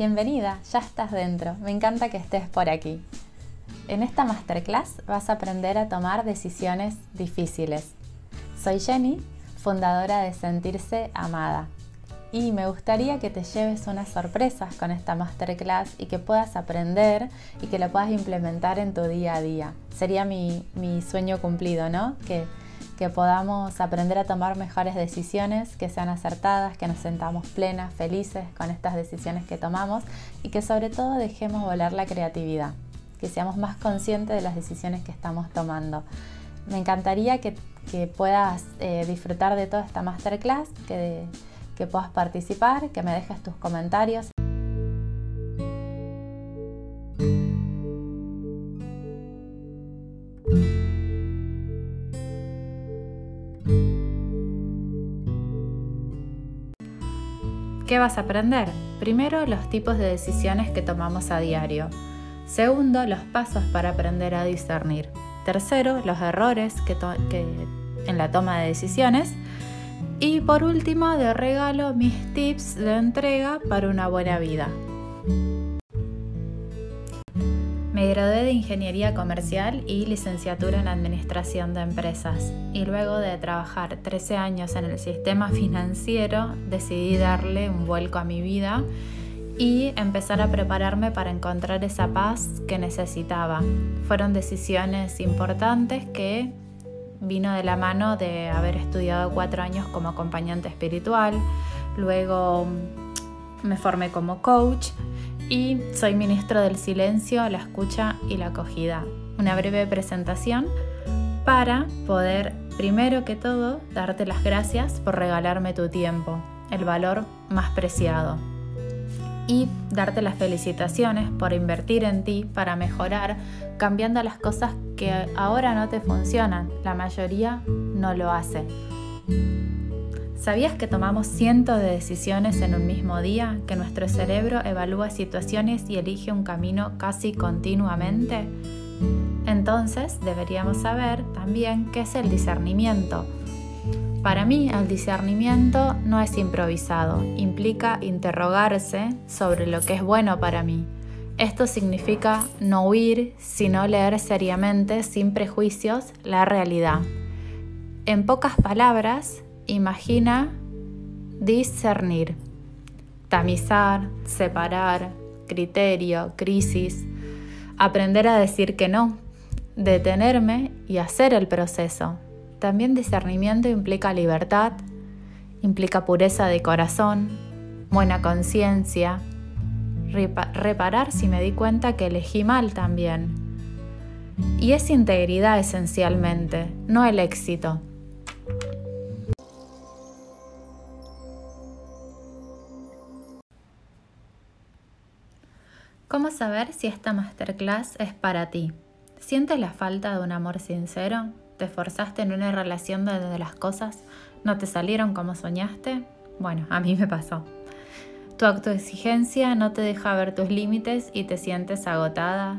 bienvenida, ya estás dentro, me encanta que estés por aquí. En esta masterclass vas a aprender a tomar decisiones difíciles. Soy Jenny, fundadora de Sentirse Amada, y me gustaría que te lleves unas sorpresas con esta masterclass y que puedas aprender y que lo puedas implementar en tu día a día. Sería mi, mi sueño cumplido, ¿no? Que que podamos aprender a tomar mejores decisiones, que sean acertadas, que nos sentamos plenas, felices con estas decisiones que tomamos y que sobre todo dejemos volar la creatividad, que seamos más conscientes de las decisiones que estamos tomando. Me encantaría que, puedas eh, disfrutar de toda esta masterclass, que, que puedas participar, que me dejes tus comentarios. ¿Qué vas a aprender? Primero, los tipos de decisiones que tomamos a diario. Segundo, los pasos para aprender a discernir. Tercero, los errores que, en la toma de decisiones. Y por último, de regalo, mis tips de entrega para una buena vida. Me gradué de Ingeniería Comercial y licenciatura en Administración de Empresas y luego de trabajar 13 años en el sistema financiero decidí darle un vuelco a mi vida y empezar a prepararme para encontrar esa paz que necesitaba. Fueron decisiones importantes que vino de la mano de haber estudiado cuatro años como acompañante espiritual, luego me formé como coach y soy ministro del silencio, la escucha y la acogida. Una breve presentación para poder, primero que todo, darte las gracias por regalarme tu tiempo, el valor más preciado. Y darte las felicitaciones por invertir en ti para mejorar, cambiando las cosas que ahora no te funcionan. La mayoría no lo hace. ¿Sabías que tomamos cientos de decisiones en un mismo día? ¿Que nuestro cerebro evalúa situaciones y elige un camino casi continuamente? Entonces deberíamos saber también qué es el discernimiento. Para mí el discernimiento no es improvisado, implica interrogarse sobre lo que es bueno para mí. Esto significa no huir, sino leer seriamente, sin prejuicios, la realidad. En pocas palabras, imagina discernir, tamizar, separar, criterio, crisis, aprender a decir que no, detenerme y hacer el proceso. También discernimiento implica libertad, implica pureza de corazón, buena conciencia, reparar si me di cuenta que elegí mal también. Y es integridad esencialmente, no el éxito. ¿Cómo saber si esta masterclass es para ti? ¿Sientes la falta de un amor sincero? ¿Te esforzaste en una relación donde las cosas no te salieron como soñaste? Bueno, a mí me pasó. Tu autoexigencia no te deja ver tus límites y te sientes agotada.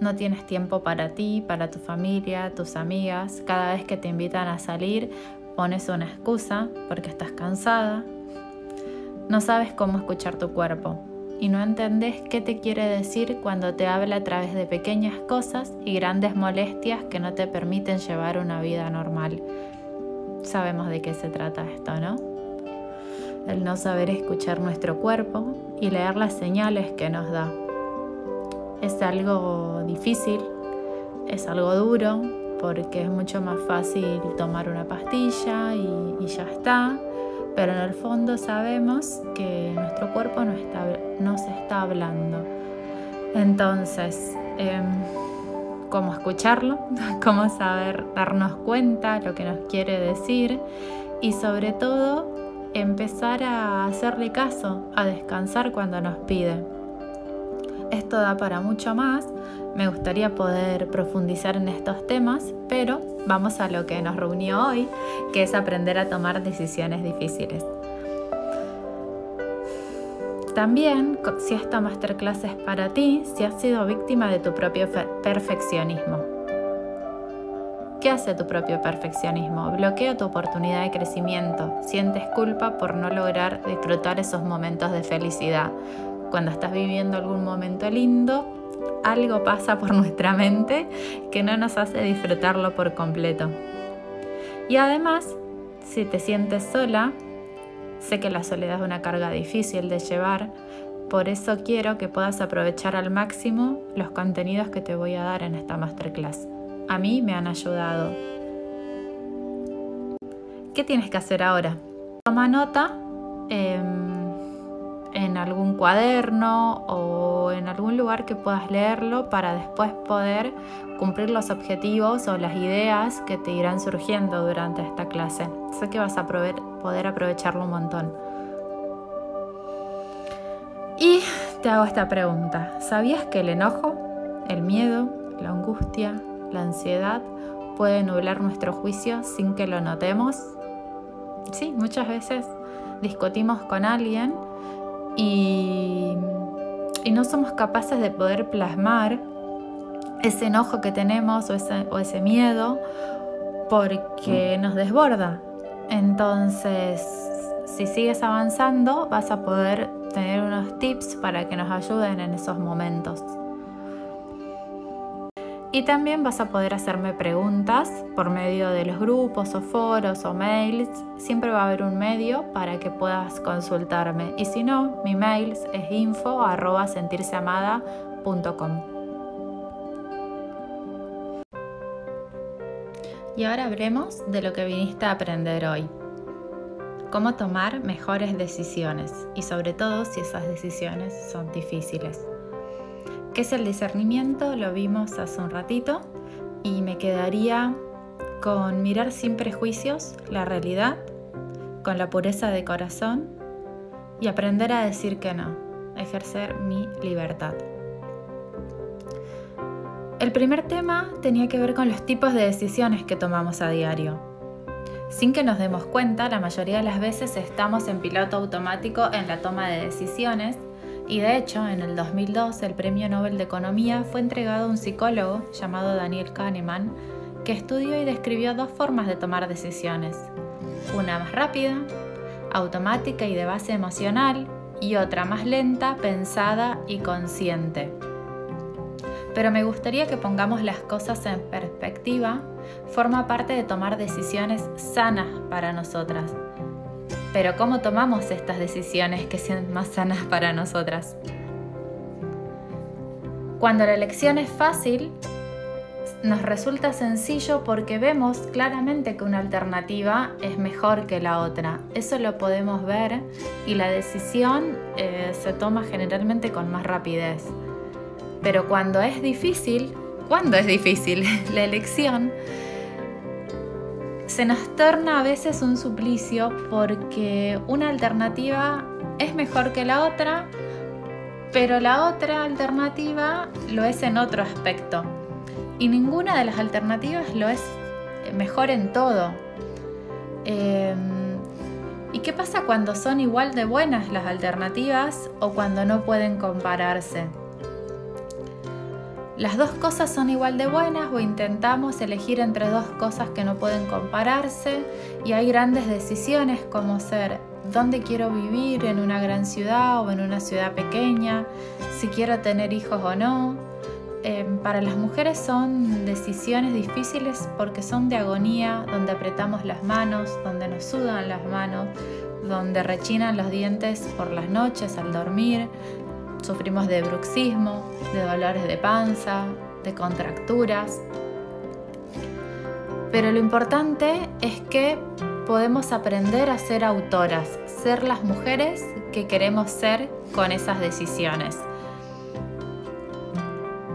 No tienes tiempo para ti, para tu familia, tus amigas. Cada vez que te invitan a salir, pones una excusa porque estás cansada. No sabes cómo escuchar tu cuerpo y no entendés qué te quiere decir cuando te habla a través de pequeñas cosas y grandes molestias que no te permiten llevar una vida normal. Sabemos de qué se trata esto, ¿no? El no saber escuchar nuestro cuerpo y leer las señales que nos da. Es algo difícil, es algo duro, porque es mucho más fácil tomar una pastilla y, y ya está pero en el fondo sabemos que nuestro cuerpo no, está, nos está hablando. Entonces, em, cómo escucharlo, cómo saber darnos cuenta lo que nos quiere decir y sobre todo empezar a hacerle caso, a descansar cuando nos pide. Esto da para mucho más, me gustaría poder profundizar en estos temas, pero vamos a lo que nos reunió hoy, que es aprender a tomar decisiones difíciles. También, si esta masterclass es para ti, si has sido víctima de tu propio perfeccionismo. ¿Qué hace tu propio perfeccionismo? Bloquea tu oportunidad de crecimiento. Sientes culpa por no lograr disfrutar esos momentos de felicidad cuando estás viviendo algún momento lindo, algo pasa por nuestra mente que no nos hace disfrutarlo por completo. Y además, si te sientes sola, sé que la soledad es una carga difícil de llevar, por eso quiero que puedas aprovechar al máximo los contenidos que te voy a dar en esta masterclass. A mí me han ayudado. ¿Qué tienes que hacer ahora? Toma nota em, en algún cuaderno o en algún lugar que puedas leerlo para después poder cumplir los objetivos o las ideas que te irán surgiendo durante esta clase. Sé que vas a poder aprovecharlo un montón. Y te hago esta pregunta. ¿Sabías que el enojo, el miedo, la angustia, la ansiedad puede nublar nuestro juicio sin que lo notemos? Sí, muchas veces discutimos con alguien y, no somos capaces de poder plasmar ese enojo que tenemos o ese, o ese miedo porque nos desborda. Entonces, si sigues avanzando, vas a poder tener unos tips para que nos ayuden en esos momentos. Y también vas a poder hacerme preguntas por medio de los grupos o foros o mails. Siempre va a haber un medio para que puedas consultarme. Y si no, mi mail es info Y ahora hablemos de lo que viniste a aprender hoy cómo tomar mejores decisiones y sobre todo si esas decisiones son difíciles. ¿Qué es el discernimiento? Lo vimos hace un ratito y me quedaría con mirar sin prejuicios la realidad, con la pureza de corazón y aprender a decir que no, ejercer mi libertad. El primer tema tenía que ver con los tipos de decisiones que tomamos a diario. Sin que nos demos cuenta, la mayoría de las veces estamos en piloto automático en la toma de decisiones y de hecho en el 2002 el Premio Nobel de Economía fue entregado a un psicólogo llamado Daniel Kahneman que estudió y describió dos formas de tomar decisiones. Una más rápida, automática y de base emocional y otra más lenta, pensada y consciente. Pero me gustaría que pongamos las cosas en perspectiva forma parte de tomar decisiones sanas para nosotras. Pero ¿cómo tomamos estas decisiones que sean más sanas para nosotras? Cuando la elección es fácil, nos resulta sencillo porque vemos claramente que una alternativa es mejor que la otra. Eso lo podemos ver y la decisión eh, se toma generalmente con más rapidez. Pero cuando es difícil, cuando es difícil la elección, se nos torna a veces un suplicio porque una alternativa es mejor que la otra, pero la otra alternativa lo es en otro aspecto. Y ninguna de las alternativas lo es mejor en todo. Em, ¿Y qué pasa cuando son igual de buenas las alternativas o cuando no pueden compararse? Las dos cosas son igual de buenas o intentamos elegir entre dos cosas que no pueden compararse y hay grandes decisiones como ser dónde quiero vivir en una gran ciudad o en una ciudad pequeña, si quiero tener hijos o no. Em, para las mujeres son decisiones difíciles porque son de agonía, donde apretamos las manos, donde nos sudan las manos, donde rechinan los dientes por las noches al dormir, Sufrimos de bruxismo, de dolores de panza, de contracturas. Pero lo importante es que podemos aprender a ser autoras, ser las mujeres que queremos ser con esas decisiones.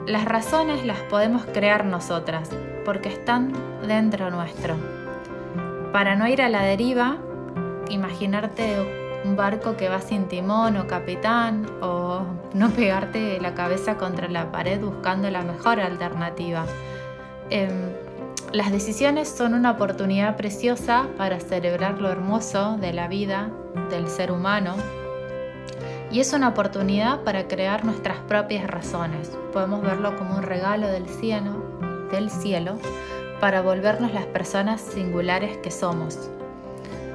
Las razones las podemos crear nosotras, porque están dentro nuestro. Para no ir a la deriva, imaginarte un barco que va sin timón o capitán o no pegarte la cabeza contra la pared buscando la mejor alternativa. Em, las decisiones son una oportunidad preciosa para celebrar lo hermoso de la vida del ser humano y es una oportunidad para crear nuestras propias razones. Podemos verlo como un regalo del cielo, del cielo para volvernos las personas singulares que somos.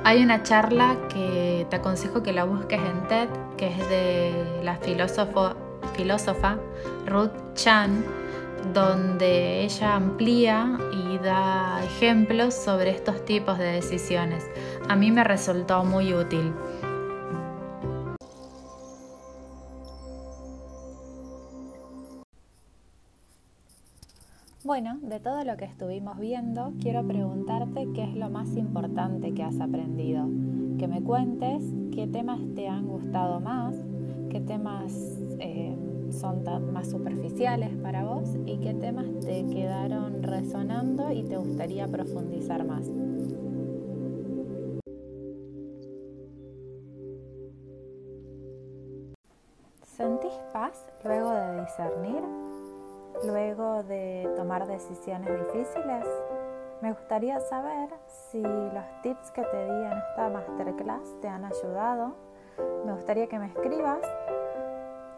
Hay una charla que te aconsejo que la busques en TED que es de la filósofa Ruth Chan, donde ella amplía y da ejemplos sobre estos tipos de decisiones. A mí me resultó muy útil. Bueno, de todo lo que estuvimos viendo, quiero preguntarte qué es lo más importante que has aprendido. Que me cuentes qué temas te han gustado más, qué temas eh, son más superficiales para vos y qué temas te quedaron resonando y te gustaría profundizar más. ¿Sentís paz luego de discernir? Luego de tomar decisiones difíciles? Me gustaría saber si los tips que te di en esta masterclass te han ayudado. Me gustaría que me escribas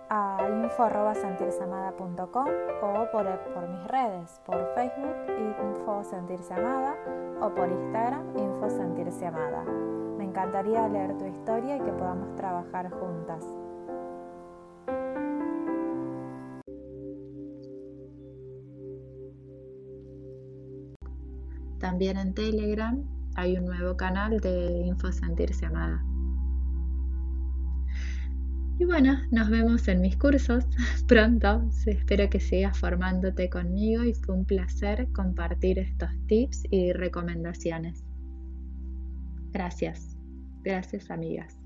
a info.sentirseamada.com o por, por, mis redes, por Facebook Info Sentirse Amada o por Instagram Info Sentirse Amada. Me encantaría leer tu historia y que podamos trabajar juntas. También en Telegram hay un nuevo canal de Info Sentirse Amada. Y bueno, nos vemos en mis cursos pronto. Espero que sigas formándote conmigo y fue un placer compartir estos tips y recomendaciones. Gracias. Gracias amigas.